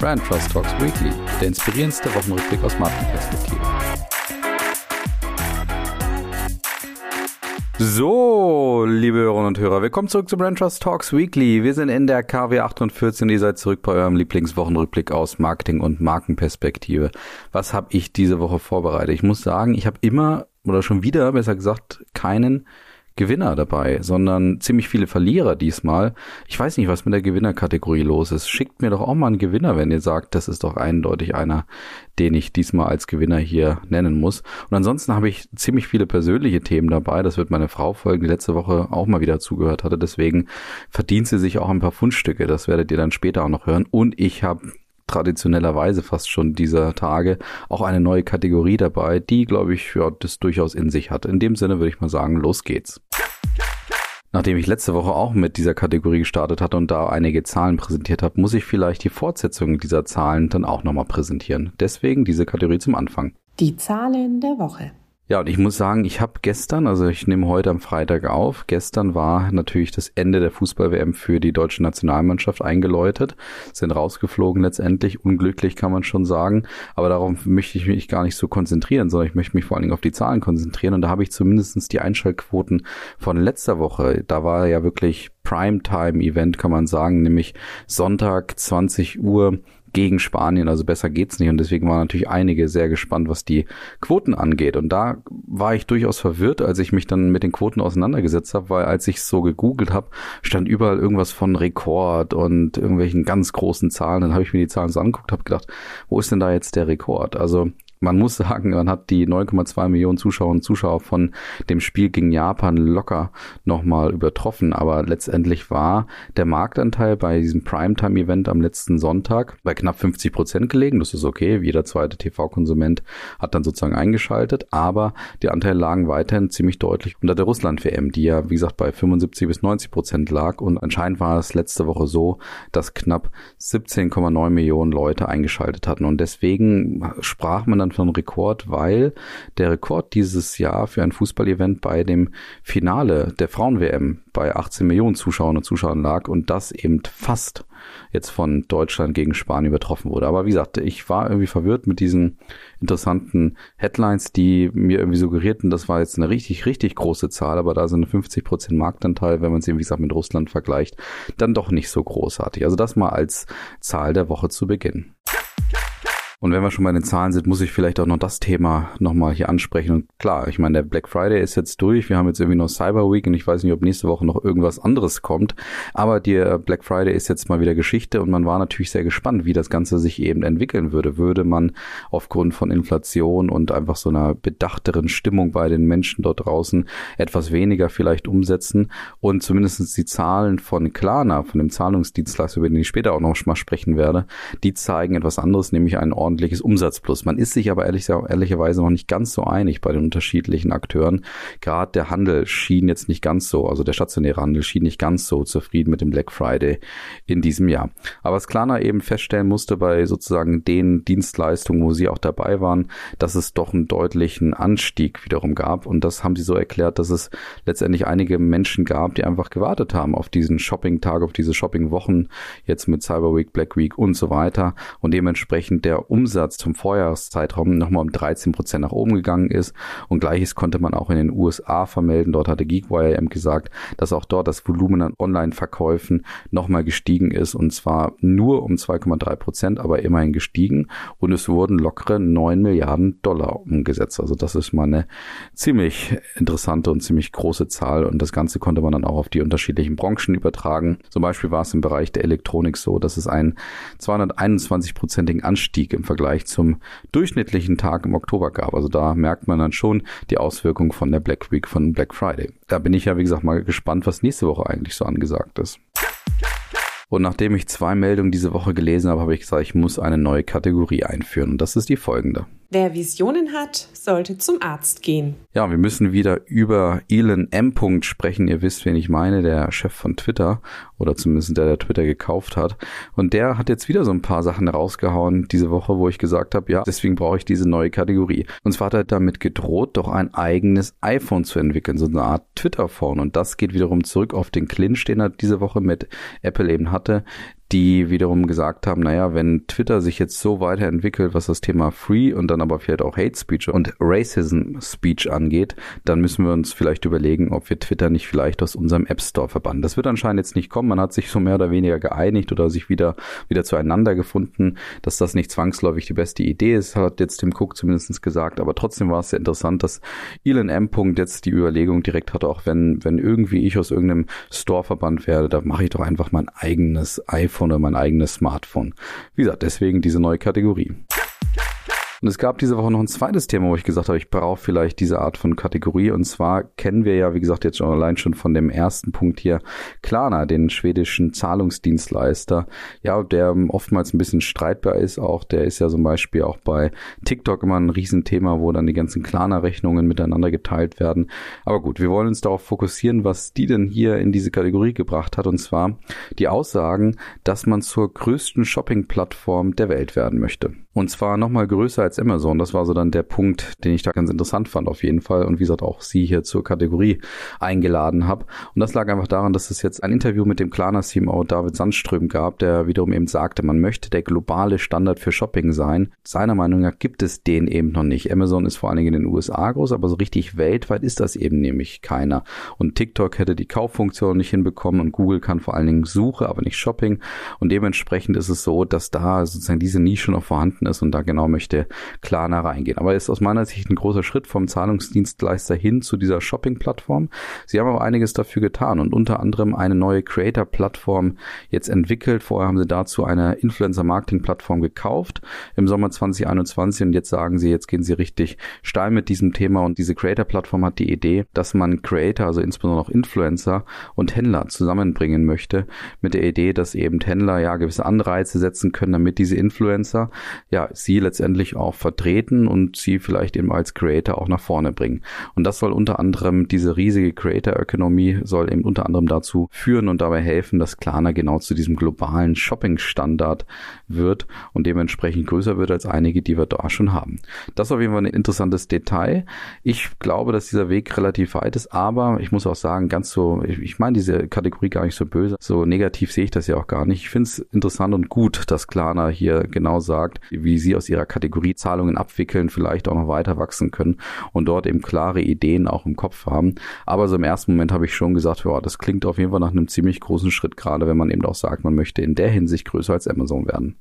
Brand Trust Talks Weekly, der inspirierendste Wochenrückblick aus Markenperspektive. So, liebe Hörerinnen und Hörer, willkommen zurück zu Brand Trust Talks Weekly. Wir sind in der KW 48 und ihr seid zurück bei eurem Lieblingswochenrückblick aus Marketing und Markenperspektive. Was habe ich diese Woche vorbereitet? Ich muss sagen, ich habe immer oder schon wieder, besser gesagt, keinen Gewinner dabei, sondern ziemlich viele Verlierer diesmal. Ich weiß nicht, was mit der Gewinnerkategorie los ist. Schickt mir doch auch mal einen Gewinner, wenn ihr sagt, das ist doch eindeutig einer, den ich diesmal als Gewinner hier nennen muss. Und ansonsten habe ich ziemlich viele persönliche Themen dabei. Das wird meine Frau folgen, die letzte Woche auch mal wieder zugehört hatte. Deswegen verdient sie sich auch ein paar Fundstücke. Das werdet ihr dann später auch noch hören. Und ich habe traditionellerweise fast schon dieser Tage auch eine neue Kategorie dabei, die, glaube ich, ja, das durchaus in sich hat. In dem Sinne würde ich mal sagen, los geht's. Nachdem ich letzte Woche auch mit dieser Kategorie gestartet hatte und da einige Zahlen präsentiert habe, muss ich vielleicht die Fortsetzung dieser Zahlen dann auch nochmal präsentieren. Deswegen diese Kategorie zum Anfang. Die Zahlen der Woche. Ja, und ich muss sagen, ich habe gestern, also ich nehme heute am Freitag auf, gestern war natürlich das Ende der Fußball-WM für die deutsche Nationalmannschaft eingeläutet, sind rausgeflogen letztendlich, unglücklich kann man schon sagen, aber darauf möchte ich mich gar nicht so konzentrieren, sondern ich möchte mich vor allen Dingen auf die Zahlen konzentrieren und da habe ich zumindestens die Einschaltquoten von letzter Woche, da war ja wirklich Primetime-Event, kann man sagen, nämlich Sonntag 20 Uhr gegen Spanien, also besser geht's nicht. Und deswegen waren natürlich einige sehr gespannt, was die Quoten angeht. Und da war ich durchaus verwirrt, als ich mich dann mit den Quoten auseinandergesetzt habe, weil als ich so gegoogelt habe, stand überall irgendwas von Rekord und irgendwelchen ganz großen Zahlen. Dann habe ich mir die Zahlen so angeguckt, habe gedacht, wo ist denn da jetzt der Rekord? Also man muss sagen, man hat die 9,2 Millionen Zuschauer und Zuschauer von dem Spiel gegen Japan locker nochmal übertroffen. Aber letztendlich war der Marktanteil bei diesem Primetime-Event am letzten Sonntag bei knapp 50 Prozent gelegen. Das ist okay. Jeder zweite TV-Konsument hat dann sozusagen eingeschaltet. Aber die Anteile lagen weiterhin ziemlich deutlich unter der Russland-WM, die ja, wie gesagt, bei 75 bis 90 Prozent lag. Und anscheinend war es letzte Woche so, dass knapp 17,9 Millionen Leute eingeschaltet hatten. Und deswegen sprach man dann dann von Rekord, weil der Rekord dieses Jahr für ein Fußballevent bei dem Finale der Frauen-WM bei 18 Millionen Zuschauern und Zuschauern lag und das eben fast jetzt von Deutschland gegen Spanien übertroffen wurde. Aber wie gesagt, ich war irgendwie verwirrt mit diesen interessanten Headlines, die mir irgendwie suggerierten, das war jetzt eine richtig, richtig große Zahl, aber da sind 50 Prozent Marktanteil, wenn man sie, wie gesagt, mit Russland vergleicht, dann doch nicht so großartig. Also das mal als Zahl der Woche zu Beginn. Und wenn wir schon bei den Zahlen sind, muss ich vielleicht auch noch das Thema nochmal hier ansprechen. Und klar, ich meine, der Black Friday ist jetzt durch. Wir haben jetzt irgendwie noch Cyber Week und ich weiß nicht, ob nächste Woche noch irgendwas anderes kommt. Aber der Black Friday ist jetzt mal wieder Geschichte und man war natürlich sehr gespannt, wie das Ganze sich eben entwickeln würde. Würde man aufgrund von Inflation und einfach so einer bedachteren Stimmung bei den Menschen dort draußen etwas weniger vielleicht umsetzen und zumindestens die Zahlen von Klarna, von dem Zahlungsdienstleister, über den ich später auch noch mal sprechen werde, die zeigen etwas anderes, nämlich einen ordentliches Umsatzplus. Man ist sich aber ehrlich, ehrlicherweise noch nicht ganz so einig bei den unterschiedlichen Akteuren. Gerade der Handel schien jetzt nicht ganz so, also der stationäre Handel schien nicht ganz so zufrieden mit dem Black Friday in diesem Jahr. Aber was Klarna eben feststellen musste bei sozusagen den Dienstleistungen, wo sie auch dabei waren, dass es doch einen deutlichen Anstieg wiederum gab. Und das haben sie so erklärt, dass es letztendlich einige Menschen gab, die einfach gewartet haben auf diesen Shopping-Tag, auf diese Shopping-Wochen, jetzt mit Cyber Week, Black Week und so weiter. Und dementsprechend der Umsatz zum Vorjahreszeitraum nochmal um 13 Prozent nach oben gegangen ist. Und gleiches konnte man auch in den USA vermelden. Dort hatte Geekwire eben gesagt, dass auch dort das Volumen an Online-Verkäufen nochmal gestiegen ist. Und zwar nur um 2,3 Prozent, aber immerhin gestiegen. Und es wurden lockere 9 Milliarden Dollar umgesetzt. Also das ist mal eine ziemlich interessante und ziemlich große Zahl. Und das Ganze konnte man dann auch auf die unterschiedlichen Branchen übertragen. Zum Beispiel war es im Bereich der Elektronik so, dass es einen 221-prozentigen Anstieg im Vergleich zum durchschnittlichen Tag im Oktober gab. Also da merkt man dann schon die Auswirkungen von der Black Week, von Black Friday. Da bin ich ja, wie gesagt, mal gespannt, was nächste Woche eigentlich so angesagt ist. Und nachdem ich zwei Meldungen diese Woche gelesen habe, habe ich gesagt, ich muss eine neue Kategorie einführen. Und das ist die folgende. Wer Visionen hat, sollte zum Arzt gehen. Ja, wir müssen wieder über Elon M. sprechen. Ihr wisst, wen ich meine, der Chef von Twitter oder zumindest der, der Twitter gekauft hat. Und der hat jetzt wieder so ein paar Sachen rausgehauen diese Woche, wo ich gesagt habe, ja, deswegen brauche ich diese neue Kategorie. Und zwar hat er damit gedroht, doch ein eigenes iPhone zu entwickeln, so eine Art Twitter-Phone. Und das geht wiederum zurück auf den Clinch, den er diese Woche mit Apple eben hatte die wiederum gesagt haben, naja, wenn Twitter sich jetzt so weiterentwickelt, was das Thema Free und dann aber vielleicht auch Hate Speech und Racism Speech angeht, dann müssen wir uns vielleicht überlegen, ob wir Twitter nicht vielleicht aus unserem App Store verbannen. Das wird anscheinend jetzt nicht kommen. Man hat sich so mehr oder weniger geeinigt oder sich wieder, wieder zueinander gefunden, dass das nicht zwangsläufig die beste Idee ist, hat jetzt Tim Cook zumindest gesagt. Aber trotzdem war es sehr interessant, dass Elon M. jetzt die Überlegung direkt hatte, auch wenn, wenn irgendwie ich aus irgendeinem Store verbannt werde, da mache ich doch einfach mein eigenes iPhone oder mein eigenes Smartphone. Wie gesagt, deswegen diese neue Kategorie. Und es gab diese Woche noch ein zweites Thema, wo ich gesagt habe, ich brauche vielleicht diese Art von Kategorie. Und zwar kennen wir ja, wie gesagt, jetzt schon allein schon von dem ersten Punkt hier Klarna, den schwedischen Zahlungsdienstleister, ja, der oftmals ein bisschen streitbar ist. Auch der ist ja zum Beispiel auch bei TikTok immer ein Riesenthema, wo dann die ganzen Klarna-Rechnungen miteinander geteilt werden. Aber gut, wir wollen uns darauf fokussieren, was die denn hier in diese Kategorie gebracht hat. Und zwar die Aussagen, dass man zur größten Shopping-Plattform der Welt werden möchte. Und zwar nochmal größer als Amazon. Das war so dann der Punkt, den ich da ganz interessant fand auf jeden Fall. Und wie gesagt, auch Sie hier zur Kategorie eingeladen habe. Und das lag einfach daran, dass es jetzt ein Interview mit dem Klarna-CMO David Sandström gab, der wiederum eben sagte, man möchte der globale Standard für Shopping sein. Seiner Meinung nach gibt es den eben noch nicht. Amazon ist vor allen Dingen in den USA groß, aber so richtig weltweit ist das eben nämlich keiner. Und TikTok hätte die Kauffunktion nicht hinbekommen und Google kann vor allen Dingen Suche, aber nicht Shopping. Und dementsprechend ist es so, dass da sozusagen diese Nische noch vorhanden ist und da genau möchte Klarna reingehen. Aber ist aus meiner Sicht ein großer Schritt vom Zahlungsdienstleister hin zu dieser Shopping-Plattform. Sie haben aber einiges dafür getan und unter anderem eine neue Creator-Plattform jetzt entwickelt. Vorher haben sie dazu eine Influencer-Marketing-Plattform gekauft im Sommer 2021 und jetzt sagen sie, jetzt gehen sie richtig steil mit diesem Thema und diese Creator-Plattform hat die Idee, dass man Creator, also insbesondere auch Influencer und Händler zusammenbringen möchte mit der Idee, dass eben Händler ja gewisse Anreize setzen können, damit diese Influencer ja sie letztendlich auch vertreten und sie vielleicht eben als Creator auch nach vorne bringen. Und das soll unter anderem diese riesige Creator-Ökonomie soll eben unter anderem dazu führen und dabei helfen, dass Klarna genau zu diesem globalen Shopping-Standard wird und dementsprechend größer wird als einige, die wir da schon haben. Das ist auf jeden Fall ein interessantes Detail. Ich glaube, dass dieser Weg relativ weit ist, aber ich muss auch sagen, ganz so, ich, ich meine diese Kategorie gar nicht so böse, so negativ sehe ich das ja auch gar nicht. Ich finde es interessant und gut, dass Klarna hier genau sagt, wie sie aus ihrer Kategorie Zahlungen abwickeln, vielleicht auch noch weiter wachsen können und dort eben klare Ideen auch im Kopf haben. Aber so im ersten Moment habe ich schon gesagt, ja, das klingt auf jeden Fall nach einem ziemlich großen Schritt, gerade wenn man eben auch sagt, man möchte in der Hinsicht größer als Amazon werden.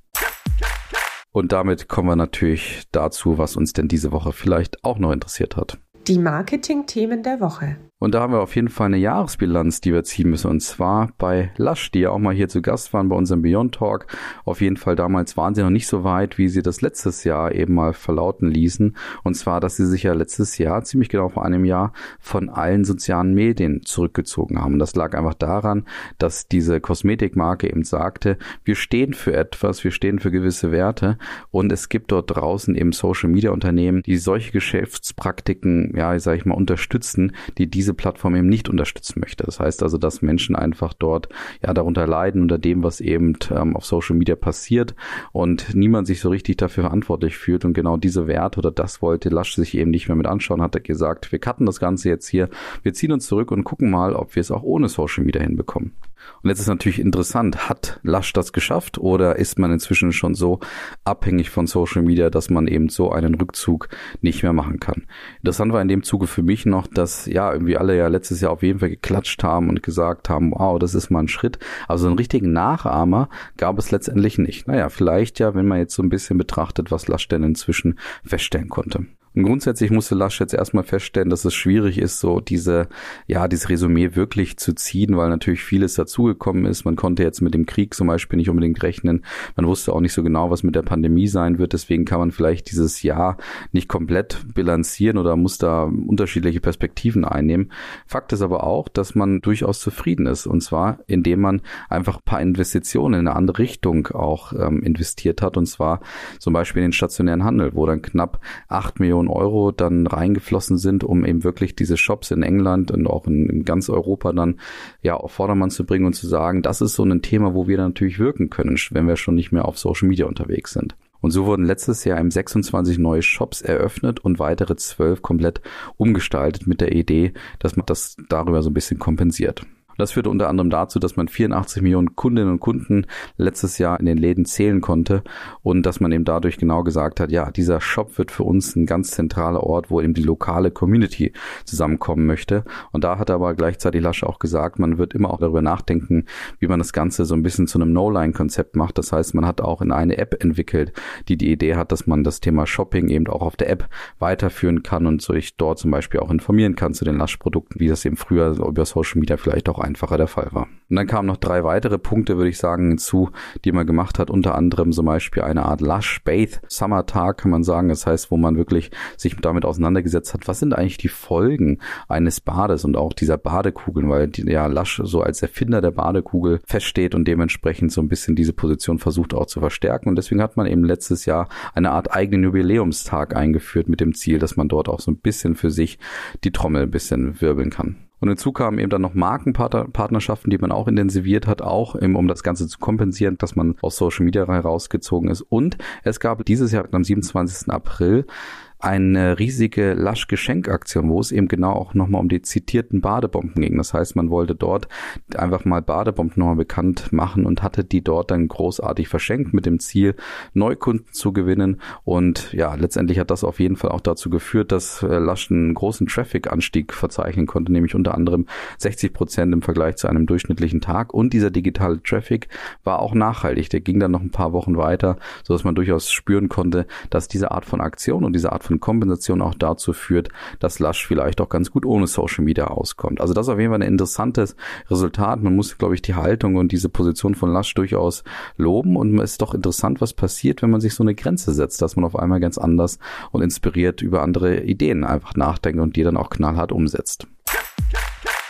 Und damit kommen wir natürlich dazu, was uns denn diese Woche vielleicht auch noch interessiert hat. Die Marketing-Themen der Woche. Und da haben wir auf jeden Fall eine Jahresbilanz, die wir ziehen müssen. Und zwar bei Lush, die ja auch mal hier zu Gast waren bei unserem Beyond Talk. Auf jeden Fall damals waren sie noch nicht so weit, wie sie das letztes Jahr eben mal verlauten ließen. Und zwar, dass sie sich ja letztes Jahr, ziemlich genau vor einem Jahr, von allen sozialen Medien zurückgezogen haben. Und das lag einfach daran, dass diese Kosmetikmarke eben sagte, wir stehen für etwas, wir stehen für gewisse Werte. Und es gibt dort draußen eben Social Media Unternehmen, die solche Geschäftspraktiken, ja, sag ich mal, unterstützen, die diese diese Plattform eben nicht unterstützen möchte. Das heißt also, dass Menschen einfach dort ja darunter leiden unter dem, was eben ähm, auf Social Media passiert und niemand sich so richtig dafür verantwortlich fühlt und genau diese Werte oder das wollte Lasch sich eben nicht mehr mit anschauen, hat er gesagt, wir cutten das Ganze jetzt hier, wir ziehen uns zurück und gucken mal, ob wir es auch ohne Social Media hinbekommen. Und jetzt ist natürlich interessant, hat Lasch das geschafft oder ist man inzwischen schon so abhängig von Social Media, dass man eben so einen Rückzug nicht mehr machen kann? Interessant war in dem Zuge für mich noch, dass ja irgendwie alle ja letztes Jahr auf jeden Fall geklatscht haben und gesagt haben, wow, das ist mal ein Schritt. Also einen richtigen Nachahmer gab es letztendlich nicht. Naja, vielleicht ja, wenn man jetzt so ein bisschen betrachtet, was Lasch denn inzwischen feststellen konnte. Und grundsätzlich musste Lasch jetzt erstmal feststellen, dass es schwierig ist, so diese, ja, dieses Resümee wirklich zu ziehen, weil natürlich vieles dazugekommen ist. Man konnte jetzt mit dem Krieg zum Beispiel nicht unbedingt rechnen. Man wusste auch nicht so genau, was mit der Pandemie sein wird. Deswegen kann man vielleicht dieses Jahr nicht komplett bilanzieren oder muss da unterschiedliche Perspektiven einnehmen. Fakt ist aber auch, dass man durchaus zufrieden ist. Und zwar, indem man einfach ein paar Investitionen in eine andere Richtung auch ähm, investiert hat. Und zwar zum Beispiel in den stationären Handel, wo dann knapp acht Millionen Millionen Euro dann reingeflossen sind, um eben wirklich diese Shops in England und auch in, in ganz Europa dann ja auf Vordermann zu bringen und zu sagen, das ist so ein Thema, wo wir natürlich wirken können, wenn wir schon nicht mehr auf Social Media unterwegs sind. Und so wurden letztes Jahr im 26 neue Shops eröffnet und weitere 12 komplett umgestaltet mit der Idee, dass man das darüber so ein bisschen kompensiert. Und das führte unter anderem dazu, dass man 84 Millionen Kundinnen und Kunden letztes Jahr in den Läden zählen konnte und dass man eben dadurch genau gesagt hat, ja, dieser Shop wird für uns ein ganz zentraler Ort, wo eben die lokale Community zusammenkommen möchte. Und da hat aber gleichzeitig Lasch auch gesagt, man wird immer auch darüber nachdenken, wie man das Ganze so ein bisschen zu einem No-Line-Konzept macht. Das heißt, man hat auch in eine App entwickelt, die die Idee hat, dass man das Thema Shopping eben auch auf der App weiterführen kann und sich dort zum Beispiel auch informieren kann zu den Lush-Produkten, wie das eben früher über Social Media vielleicht auch einfacher der Fall war. Und dann kamen noch drei weitere Punkte, würde ich sagen, hinzu, die man gemacht hat, unter anderem zum Beispiel eine Art Lush Bath Summer Tag, kann man sagen. Das heißt, wo man wirklich sich damit auseinandergesetzt hat, was sind eigentlich die Folgen eines Bades und auch dieser Badekugeln, weil die, ja Lush so als Erfinder der Badekugel feststeht und dementsprechend so ein bisschen diese Position versucht auch zu verstärken. Und deswegen hat man eben letztes Jahr eine Art eigenen Jubiläumstag eingeführt mit dem Ziel, dass man dort auch so ein bisschen für sich die Trommel ein bisschen wirbeln kann. Und hinzu kamen eben dann noch Markenpartnerschaften, die man auch intensiviert hat, auch eben, um das Ganze zu kompensieren, dass man aus Social Media herausgezogen ist. Und es gab dieses Jahr am 27. April eine riesige Lasch-Geschenkaktion, wo es eben genau auch nochmal um die zitierten Badebomben ging. Das heißt, man wollte dort einfach mal Badebomben nochmal bekannt machen und hatte die dort dann großartig verschenkt mit dem Ziel, Neukunden zu gewinnen. Und ja, letztendlich hat das auf jeden Fall auch dazu geführt, dass äh, Lasch einen großen Traffic-Anstieg verzeichnen konnte, nämlich unter anderem 60 Prozent im Vergleich zu einem durchschnittlichen Tag. Und dieser digitale Traffic war auch nachhaltig. Der ging dann noch ein paar Wochen weiter, sodass man durchaus spüren konnte, dass diese Art von Aktion und diese Art von Kompensation auch dazu führt, dass Lush vielleicht auch ganz gut ohne Social Media auskommt. Also das ist auf jeden Fall ein interessantes Resultat. Man muss, glaube ich, die Haltung und diese Position von Lush durchaus loben und es ist doch interessant, was passiert, wenn man sich so eine Grenze setzt, dass man auf einmal ganz anders und inspiriert über andere Ideen einfach nachdenkt und die dann auch knallhart umsetzt.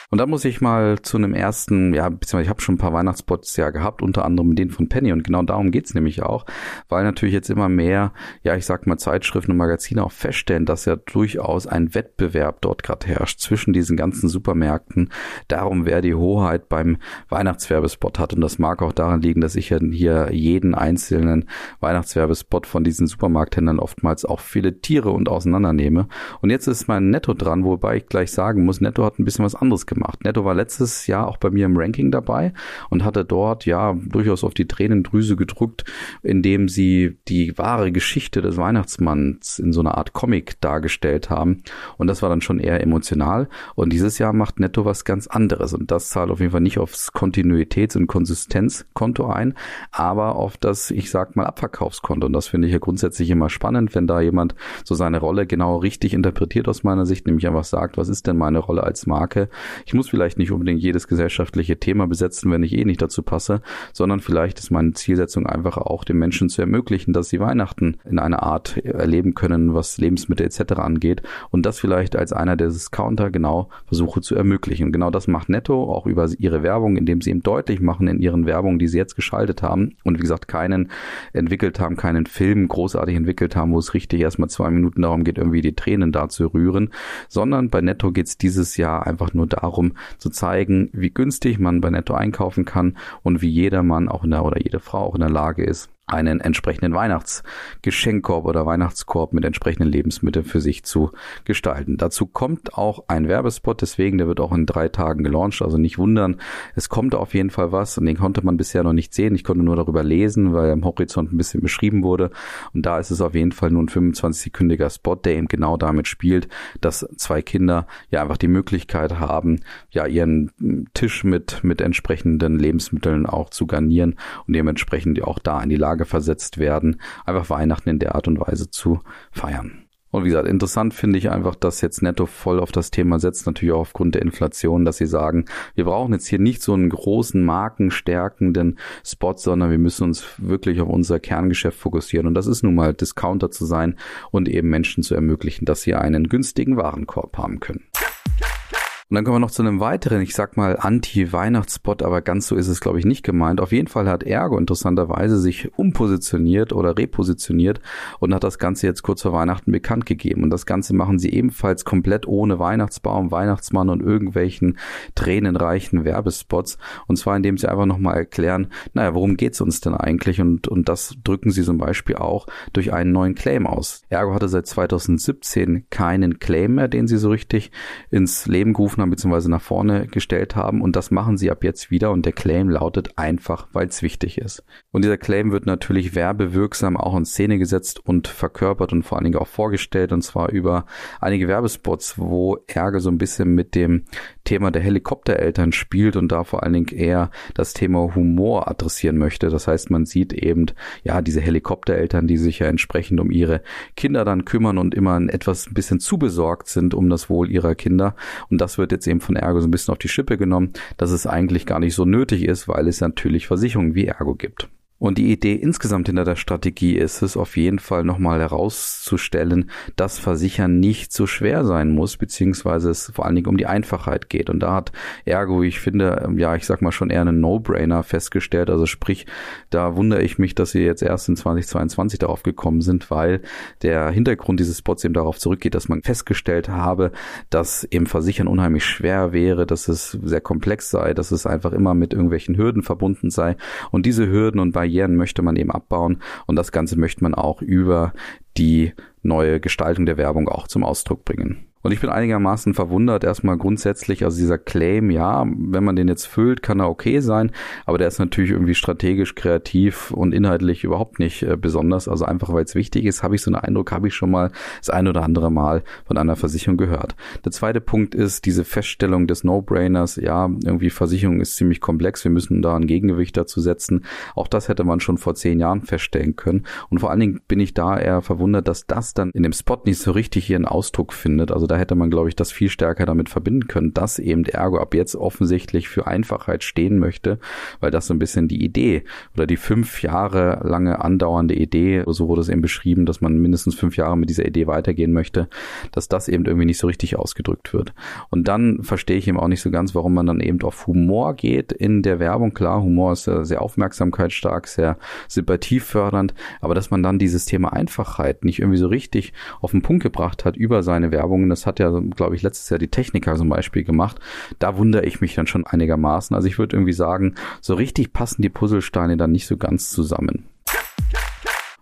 Und da muss ich mal zu einem ersten, ja, beziehungsweise ich habe schon ein paar Weihnachtsspots ja gehabt, unter anderem den von Penny. Und genau darum geht's nämlich auch, weil natürlich jetzt immer mehr, ja, ich sag mal, Zeitschriften und Magazine auch feststellen, dass ja durchaus ein Wettbewerb dort gerade herrscht zwischen diesen ganzen Supermärkten, darum, wer die Hoheit beim Weihnachtswerbespot hat. Und das mag auch daran liegen, dass ich ja hier jeden einzelnen Weihnachtswerbespot von diesen Supermarkthändlern oftmals auch viele Tiere und auseinandernehme. Und jetzt ist mein Netto dran, wobei ich gleich sagen muss, Netto hat ein bisschen was anderes gemacht gemacht. Netto war letztes Jahr auch bei mir im Ranking dabei und hatte dort ja durchaus auf die Tränendrüse gedrückt, indem sie die wahre Geschichte des Weihnachtsmanns in so einer Art Comic dargestellt haben. Und das war dann schon eher emotional. Und dieses Jahr macht Netto was ganz anderes. Und das zahlt auf jeden Fall nicht aufs Kontinuitäts- und Konsistenzkonto ein, aber auf das, ich sag mal, Abverkaufskonto. Und das finde ich ja grundsätzlich immer spannend, wenn da jemand so seine Rolle genau richtig interpretiert aus meiner Sicht, nämlich einfach sagt, was ist denn meine Rolle als Marke? Ich muss vielleicht nicht unbedingt jedes gesellschaftliche Thema besetzen, wenn ich eh nicht dazu passe, sondern vielleicht ist meine Zielsetzung einfach auch den Menschen zu ermöglichen, dass sie Weihnachten in einer Art erleben können, was Lebensmittel etc. angeht und das vielleicht als einer der Discounter genau versuche zu ermöglichen. Genau das macht Netto auch über ihre Werbung, indem sie eben deutlich machen in ihren Werbungen, die sie jetzt geschaltet haben und wie gesagt keinen entwickelt haben, keinen Film großartig entwickelt haben, wo es richtig erstmal zwei Minuten darum geht, irgendwie die Tränen da zu rühren, sondern bei Netto geht es dieses Jahr einfach nur darum, darum zu zeigen, wie günstig man bei Netto einkaufen kann und wie jeder Mann auch in der oder jede Frau auch in der Lage ist, einen entsprechenden Weihnachtsgeschenkkorb oder Weihnachtskorb mit entsprechenden Lebensmitteln für sich zu gestalten. Dazu kommt auch ein Werbespot, deswegen der wird auch in drei Tagen gelauncht, also nicht wundern. Es kommt auf jeden Fall was und den konnte man bisher noch nicht sehen. Ich konnte nur darüber lesen, weil am Horizont ein bisschen beschrieben wurde. Und da ist es auf jeden Fall nur ein 25-sekündiger Spot, der eben genau damit spielt, dass zwei Kinder ja einfach die Möglichkeit haben, ja ihren Tisch mit, mit entsprechenden Lebensmitteln auch zu garnieren und dementsprechend auch da in die Lage Lage versetzt werden, einfach Weihnachten in der Art und Weise zu feiern. Und wie gesagt, interessant finde ich einfach, dass jetzt Netto voll auf das Thema setzt, natürlich auch aufgrund der Inflation, dass sie sagen, wir brauchen jetzt hier nicht so einen großen markenstärkenden Spot, sondern wir müssen uns wirklich auf unser Kerngeschäft fokussieren. Und das ist nun mal Discounter zu sein und eben Menschen zu ermöglichen, dass sie einen günstigen Warenkorb haben können. Und dann kommen wir noch zu einem weiteren, ich sag mal, Anti-Weihnachtsspot, aber ganz so ist es, glaube ich, nicht gemeint. Auf jeden Fall hat Ergo interessanterweise sich umpositioniert oder repositioniert und hat das Ganze jetzt kurz vor Weihnachten bekannt gegeben. Und das Ganze machen sie ebenfalls komplett ohne Weihnachtsbaum, Weihnachtsmann und irgendwelchen tränenreichen Werbespots. Und zwar, indem sie einfach nochmal erklären, naja, worum geht's uns denn eigentlich? Und, und das drücken sie zum Beispiel auch durch einen neuen Claim aus. Ergo hatte seit 2017 keinen Claim mehr, den sie so richtig ins Leben gerufen haben bzw. nach vorne gestellt haben und das machen sie ab jetzt wieder und der Claim lautet einfach, weil es wichtig ist. Und dieser Claim wird natürlich werbewirksam auch in Szene gesetzt und verkörpert und vor allen Dingen auch vorgestellt und zwar über einige Werbespots, wo Ärger so ein bisschen mit dem Thema der Helikoptereltern spielt und da vor allen Dingen eher das Thema Humor adressieren möchte. Das heißt, man sieht eben, ja, diese Helikoptereltern, die sich ja entsprechend um ihre Kinder dann kümmern und immer etwas ein bisschen zu besorgt sind um das Wohl ihrer Kinder. Und das wird jetzt eben von Ergo so ein bisschen auf die Schippe genommen, dass es eigentlich gar nicht so nötig ist, weil es natürlich Versicherungen wie Ergo gibt. Und die Idee insgesamt hinter der Strategie ist es auf jeden Fall nochmal herauszustellen, dass Versichern nicht so schwer sein muss, beziehungsweise es vor allen Dingen um die Einfachheit geht. Und da hat Ergo, ich finde, ja, ich sag mal schon eher einen No-Brainer festgestellt. Also sprich, da wundere ich mich, dass sie jetzt erst in 2022 darauf gekommen sind, weil der Hintergrund dieses Spots eben darauf zurückgeht, dass man festgestellt habe, dass eben Versichern unheimlich schwer wäre, dass es sehr komplex sei, dass es einfach immer mit irgendwelchen Hürden verbunden sei. Und diese Hürden und bei Barrieren möchte man eben abbauen und das Ganze möchte man auch über die neue Gestaltung der Werbung auch zum Ausdruck bringen. Und ich bin einigermaßen verwundert erstmal grundsätzlich, also dieser Claim, ja, wenn man den jetzt füllt, kann er okay sein, aber der ist natürlich irgendwie strategisch, kreativ und inhaltlich überhaupt nicht äh, besonders. Also einfach, weil es wichtig ist, habe ich so einen Eindruck, habe ich schon mal das ein oder andere Mal von einer Versicherung gehört. Der zweite Punkt ist diese Feststellung des No-Brainers, ja, irgendwie Versicherung ist ziemlich komplex, wir müssen da ein Gegengewicht dazu setzen. Auch das hätte man schon vor zehn Jahren feststellen können. Und vor allen Dingen bin ich da eher verwundert, dass das dann in dem Spot nicht so richtig ihren Ausdruck findet. Also da hätte man, glaube ich, das viel stärker damit verbinden können, dass eben Ergo ab jetzt offensichtlich für Einfachheit stehen möchte, weil das so ein bisschen die Idee oder die fünf Jahre lange andauernde Idee, so wurde es eben beschrieben, dass man mindestens fünf Jahre mit dieser Idee weitergehen möchte, dass das eben irgendwie nicht so richtig ausgedrückt wird. Und dann verstehe ich eben auch nicht so ganz, warum man dann eben auf Humor geht in der Werbung. Klar, Humor ist sehr aufmerksamkeitsstark, sehr sympathiefördernd, aber dass man dann dieses Thema Einfachheit nicht irgendwie so richtig auf den Punkt gebracht hat über seine Werbungen, das hat ja, glaube ich, letztes Jahr die Techniker zum Beispiel gemacht. Da wundere ich mich dann schon einigermaßen. Also ich würde irgendwie sagen, so richtig passen die Puzzlesteine dann nicht so ganz zusammen.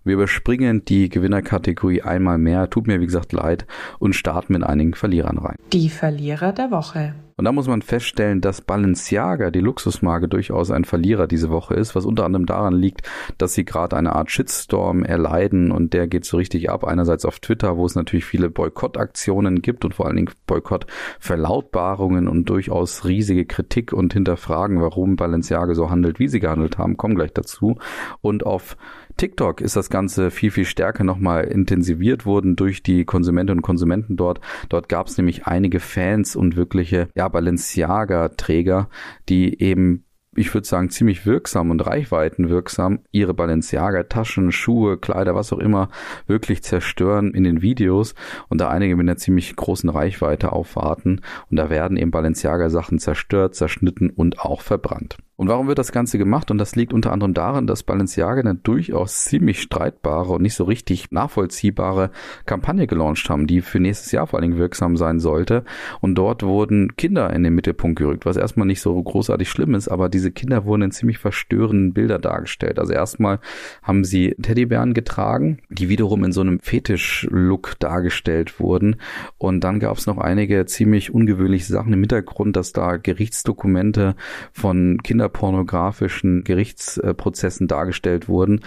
Wir überspringen die Gewinnerkategorie einmal mehr, tut mir wie gesagt leid und starten mit einigen Verlierern rein. Die Verlierer der Woche. Und da muss man feststellen, dass Balenciaga, die Luxusmarke, durchaus ein Verlierer diese Woche ist, was unter anderem daran liegt, dass sie gerade eine Art Shitstorm erleiden und der geht so richtig ab. Einerseits auf Twitter, wo es natürlich viele Boykottaktionen gibt und vor allen Dingen Boykottverlautbarungen und durchaus riesige Kritik und Hinterfragen, warum Balenciaga so handelt, wie sie gehandelt haben, kommen gleich dazu. Und auf TikTok ist das Ganze viel, viel stärker nochmal intensiviert worden durch die Konsumentinnen und Konsumenten dort. Dort gab es nämlich einige Fans und wirkliche ja, Balenciaga-Träger, die eben ich würde sagen, ziemlich wirksam und reichweitenwirksam ihre Balenciaga-Taschen, Schuhe, Kleider, was auch immer, wirklich zerstören in den Videos und da einige mit einer ziemlich großen Reichweite aufwarten und da werden eben Balenciaga-Sachen zerstört, zerschnitten und auch verbrannt. Und warum wird das Ganze gemacht? Und das liegt unter anderem daran, dass Balenciaga eine durchaus ziemlich streitbare und nicht so richtig nachvollziehbare Kampagne gelauncht haben, die für nächstes Jahr vor allen Dingen wirksam sein sollte. Und dort wurden Kinder in den Mittelpunkt gerückt, was erstmal nicht so großartig schlimm ist, aber diese Kinder wurden in ziemlich verstörenden Bilder dargestellt. Also erstmal haben sie Teddybären getragen, die wiederum in so einem Fetisch-Look dargestellt wurden. Und dann gab es noch einige ziemlich ungewöhnliche Sachen im Hintergrund, dass da Gerichtsdokumente von Kindern kinderpornografischen Gerichtsprozessen dargestellt wurden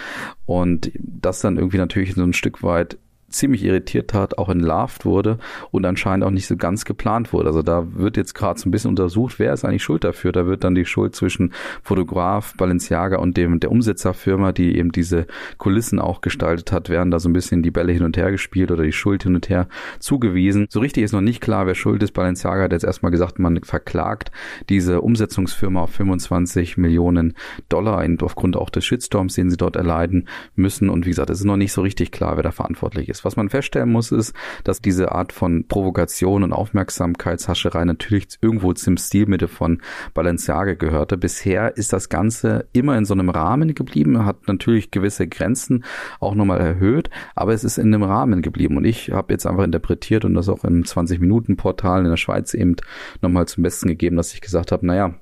und das dann irgendwie natürlich so ein Stück weit ziemlich irritiert hat, auch entlarvt wurde und anscheinend auch nicht so ganz geplant wurde. Also da wird jetzt gerade so ein bisschen untersucht, wer ist eigentlich schuld dafür. Da wird dann die Schuld zwischen Fotograf Balenciaga und dem der Umsetzerfirma, die eben diese Kulissen auch gestaltet hat, werden da so ein bisschen die Bälle hin und her gespielt oder die Schuld hin und her zugewiesen. So richtig ist noch nicht klar, wer schuld ist. Balenciaga hat jetzt erstmal gesagt, man verklagt diese Umsetzungsfirma auf 25 Millionen Dollar aufgrund auch des Shitstorms, den sie dort erleiden müssen. Und wie gesagt, es ist noch nicht so richtig klar, wer da verantwortlich ist ist. Was man feststellen muss, ist, dass diese Art von Provokation und Aufmerksamkeitshascherei natürlich irgendwo zum Stilmittel von Balenciaga gehörte. Bisher ist das Ganze immer in so einem Rahmen geblieben, hat natürlich gewisse Grenzen auch nochmal erhöht, aber es ist in einem Rahmen geblieben. Und ich habe jetzt einfach interpretiert und das auch im 20-Minuten-Portal in der Schweiz eben nochmal zum Besten gegeben, dass ich gesagt habe, naja,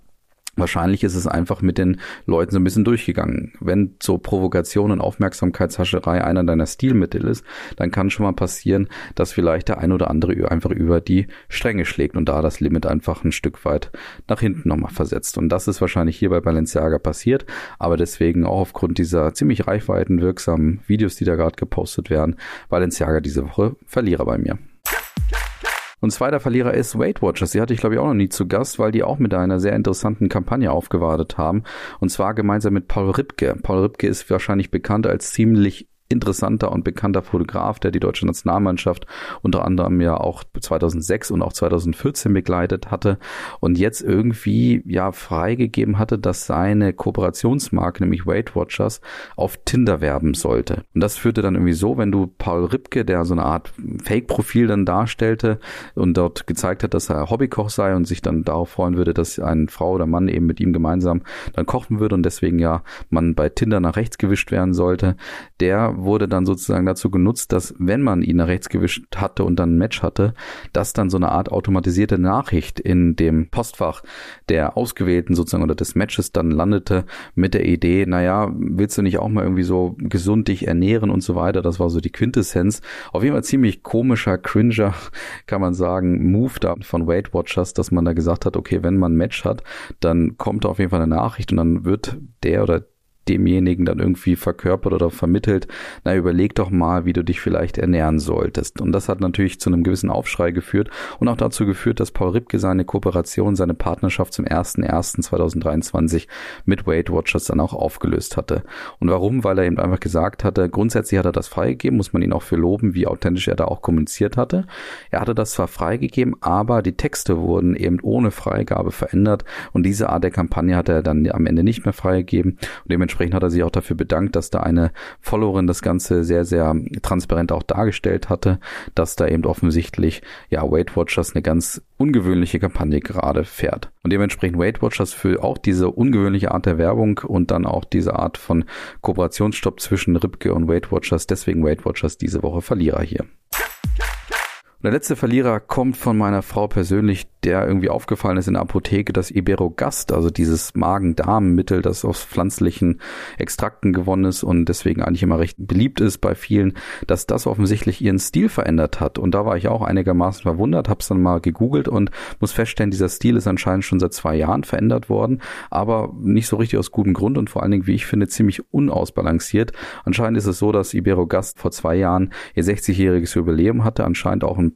Wahrscheinlich ist es einfach mit den Leuten so ein bisschen durchgegangen. Wenn so Provokation und Aufmerksamkeitshascherei einer deiner Stilmittel ist, dann kann schon mal passieren, dass vielleicht der ein oder andere einfach über die Stränge schlägt und da das Limit einfach ein Stück weit nach hinten nochmal versetzt. Und das ist wahrscheinlich hier bei Balenciaga passiert, aber deswegen auch aufgrund dieser ziemlich reichweitenwirksamen Videos, die da gerade gepostet werden, Balenciaga diese Woche Verlierer bei mir. Und zweiter Verlierer ist Weight Watchers. Die hatte ich, glaube ich, auch noch nie zu Gast, weil die auch mit einer sehr interessanten Kampagne aufgewartet haben. Und zwar gemeinsam mit Paul Ripke. Paul Ripke ist wahrscheinlich bekannt als ziemlich interessanter und bekannter Fotograf, der die deutsche Nationalmannschaft unter anderem ja auch 2006 und auch 2014 begleitet hatte und jetzt irgendwie ja freigegeben hatte, dass seine Kooperationsmarke, nämlich Weight Watchers, auf Tinder werben sollte. Und das führte dann irgendwie so, wenn du Paul Ripke, der so eine Art Fake-Profil dann darstellte und dort gezeigt hat, dass er Hobbykoch sei und sich dann darauf freuen würde, dass eine Frau oder Mann eben mit ihm gemeinsam dann kochen würde und deswegen ja man bei Tinder nach rechts gewischt werden sollte, der wurde dann sozusagen dazu genutzt, dass wenn man ihn nach rechts gewischt hatte und dann ein Match hatte, dass dann so eine Art automatisierte Nachricht in dem Postfach der Ausgewählten sozusagen oder des Matches dann landete mit der Idee, naja, willst du nicht auch mal irgendwie so gesund dich ernähren und so weiter. Das war so die Quintessenz. Auf jeden Fall ziemlich komischer, cringer, kann man sagen, Move da von Weight Watchers, dass man da gesagt hat, okay, wenn man ein Match hat, dann kommt da auf jeden Fall eine Nachricht und dann wird der oder demjenigen dann irgendwie verkörpert oder vermittelt, na überleg doch mal, wie du dich vielleicht ernähren solltest. Und das hat natürlich zu einem gewissen Aufschrei geführt und auch dazu geführt, dass Paul Ripke seine Kooperation, seine Partnerschaft zum 01.01.2023 mit Weight Watchers dann auch aufgelöst hatte. Und warum? Weil er eben einfach gesagt hatte, grundsätzlich hat er das freigegeben, muss man ihn auch für loben, wie authentisch er da auch kommuniziert hatte. Er hatte das zwar freigegeben, aber die Texte wurden eben ohne Freigabe verändert und diese Art der Kampagne hat er dann am Ende nicht mehr freigegeben und dementsprechend Dementsprechend hat er sich auch dafür bedankt, dass da eine Followerin das Ganze sehr, sehr transparent auch dargestellt hatte, dass da eben offensichtlich, ja, Weight Watchers eine ganz ungewöhnliche Kampagne gerade fährt. Und dementsprechend Weight Watchers für auch diese ungewöhnliche Art der Werbung und dann auch diese Art von Kooperationsstopp zwischen Ripke und Weight Watchers, deswegen Weight Watchers diese Woche Verlierer hier. Der letzte Verlierer kommt von meiner Frau persönlich, der irgendwie aufgefallen ist in der Apotheke, dass Iberogast, also dieses Magen-Darm-Mittel, das aus pflanzlichen Extrakten gewonnen ist und deswegen eigentlich immer recht beliebt ist bei vielen, dass das offensichtlich ihren Stil verändert hat. Und da war ich auch einigermaßen verwundert, habe es dann mal gegoogelt und muss feststellen, dieser Stil ist anscheinend schon seit zwei Jahren verändert worden, aber nicht so richtig aus gutem Grund und vor allen Dingen, wie ich finde, ziemlich unausbalanciert. Anscheinend ist es so, dass Iberogast vor zwei Jahren ihr 60-jähriges Jubiläum hatte, anscheinend auch ein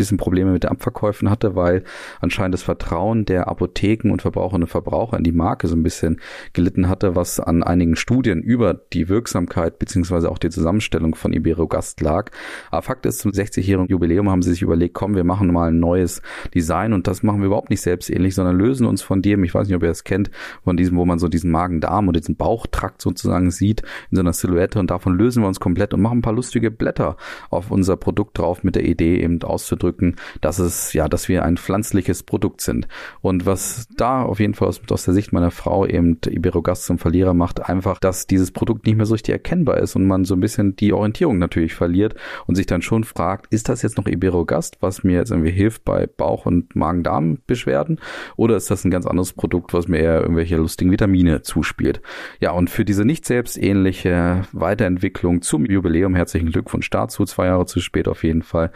bisschen Probleme mit Abverkäufen hatte, weil anscheinend das Vertrauen der Apotheken und Verbraucherinnen und Verbraucher in die Marke so ein bisschen gelitten hatte, was an einigen Studien über die Wirksamkeit beziehungsweise auch die Zusammenstellung von Iberogast lag. Aber Fakt ist, zum 60-jährigen Jubiläum haben sie sich überlegt, komm, wir machen mal ein neues Design und das machen wir überhaupt nicht selbstähnlich, sondern lösen uns von dem, ich weiß nicht, ob ihr das kennt, von diesem, wo man so diesen Magen-Darm und diesen Bauchtrakt sozusagen sieht in so einer Silhouette und davon lösen wir uns komplett und machen ein paar lustige Blätter auf unser Produkt drauf mit der Idee eben auszudrücken, ausdrücken, dass es, ja, dass wir ein pflanzliches Produkt sind. Und was da auf jeden Fall aus, aus der Sicht meiner Frau eben Iberogast zum Verlierer macht, einfach, dass dieses Produkt nicht mehr so richtig erkennbar ist und man so ein bisschen die Orientierung natürlich verliert und sich dann schon fragt, ist das jetzt noch Iberogast, was mir jetzt irgendwie hilft bei Bauch- und Magen-Darm-Beschwerden oder ist das ein ganz anderes Produkt, was mir eher irgendwelche lustigen Vitamine zuspielt? Ja, und für diese nicht selbstähnliche Weiterentwicklung zum Jubiläum herzlichen Glückwunsch dazu, zwei Jahre zu spät auf jeden Fall,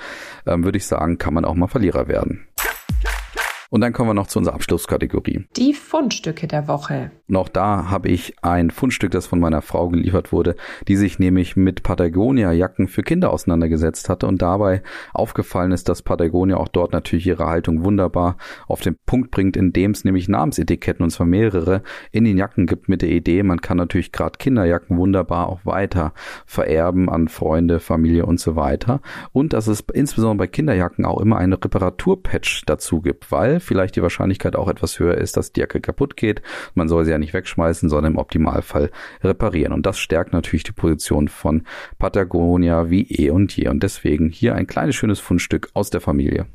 ähm, würde ich sagen, sagen, kann man auch mal Verlierer werden. Und dann kommen wir noch zu unserer Abschlusskategorie. Die Fundstücke der Woche. Auch da habe ich ein Fundstück, das von meiner Frau geliefert wurde, die sich nämlich mit Patagonia-Jacken für Kinder auseinandergesetzt hatte und dabei aufgefallen ist, dass Patagonia auch dort natürlich ihre Haltung wunderbar auf den Punkt bringt, indem es nämlich Namensetiketten und zwar mehrere in den Jacken gibt mit der Idee, man kann natürlich gerade Kinderjacken wunderbar auch weiter vererben an Freunde, Familie und so weiter. Und dass es insbesondere bei Kinderjacken auch immer eine Reparaturpatch dazu gibt, weil vielleicht die Wahrscheinlichkeit auch etwas höher ist, dass die Jacke kaputt geht. Man soll sie ja nicht wegschmeißen, sondern im Optimalfall reparieren. Und das stärkt natürlich die Position von Patagonia wie eh und je. Und deswegen hier ein kleines schönes Fundstück aus der Familie.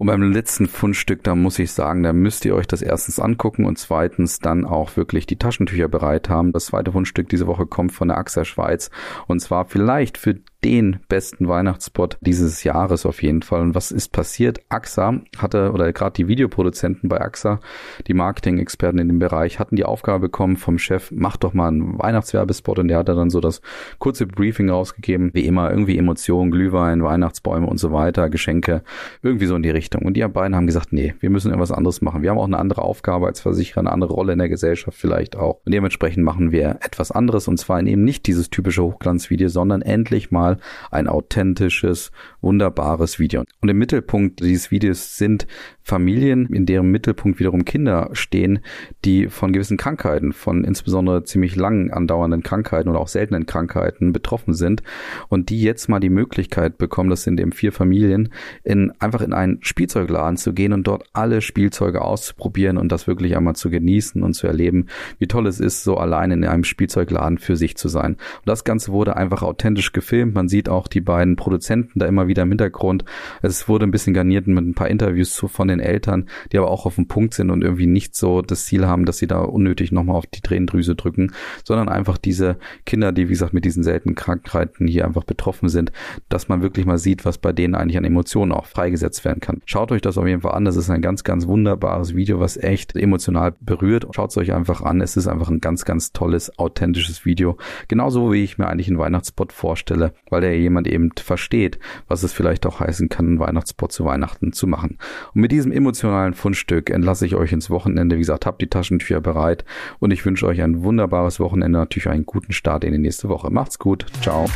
Und beim letzten Fundstück, da muss ich sagen, da müsst ihr euch das erstens angucken und zweitens dann auch wirklich die Taschentücher bereit haben. Das zweite Fundstück diese Woche kommt von der AXA Schweiz und zwar vielleicht für den besten Weihnachtsspot dieses Jahres auf jeden Fall. Und was ist passiert? AXA hatte, oder gerade die Videoproduzenten bei AXA, die Marketing-Experten in dem Bereich, hatten die Aufgabe bekommen vom Chef, mach doch mal einen Weihnachtswerbespot. Und der hat dann so das kurze Briefing rausgegeben, wie immer, irgendwie Emotionen, Glühwein, Weihnachtsbäume und so weiter, Geschenke, irgendwie so in die Richtung. Und die beiden haben gesagt, nee, wir müssen irgendwas anderes machen. Wir haben auch eine andere Aufgabe als Versicherer, eine andere Rolle in der Gesellschaft vielleicht auch. Und dementsprechend machen wir etwas anderes und zwar eben nicht dieses typische Hochglanzvideo, sondern endlich mal ein authentisches, wunderbares Video. Und im Mittelpunkt dieses Videos sind Familien, in deren Mittelpunkt wiederum Kinder stehen, die von gewissen Krankheiten, von insbesondere ziemlich lang andauernden Krankheiten oder auch seltenen Krankheiten betroffen sind und die jetzt mal die Möglichkeit bekommen, das sind eben vier Familien, in, einfach in einen Spielzeugladen zu gehen und dort alle Spielzeuge auszuprobieren und das wirklich einmal zu genießen und zu erleben, wie toll es ist, so allein in einem Spielzeugladen für sich zu sein. Und das Ganze wurde einfach authentisch gefilmt. Man sieht auch die beiden Produzenten da immer wieder im Hintergrund. Es wurde ein bisschen garniert mit ein paar Interviews zu, von den Eltern, die aber auch auf dem Punkt sind und irgendwie nicht so das Ziel haben, dass sie da unnötig nochmal auf die Tränendrüse drücken, sondern einfach diese Kinder, die wie gesagt mit diesen seltenen Krankheiten hier einfach betroffen sind, dass man wirklich mal sieht, was bei denen eigentlich an Emotionen auch freigesetzt werden kann. Schaut euch das auf jeden Fall an. Das ist ein ganz, ganz wunderbares Video, was echt emotional berührt. Schaut es euch einfach an. Es ist einfach ein ganz, ganz tolles, authentisches Video. Genauso wie ich mir eigentlich einen Weihnachtsspot vorstelle, weil der jemand eben versteht, was es vielleicht auch heißen kann, einen Weihnachtsspot zu Weihnachten zu machen. Und mit diesem emotionalen Fundstück entlasse ich euch ins Wochenende. Wie gesagt, habt die Taschentücher bereit und ich wünsche euch ein wunderbares Wochenende, natürlich einen guten Start in die nächste Woche. Macht's gut. Ciao.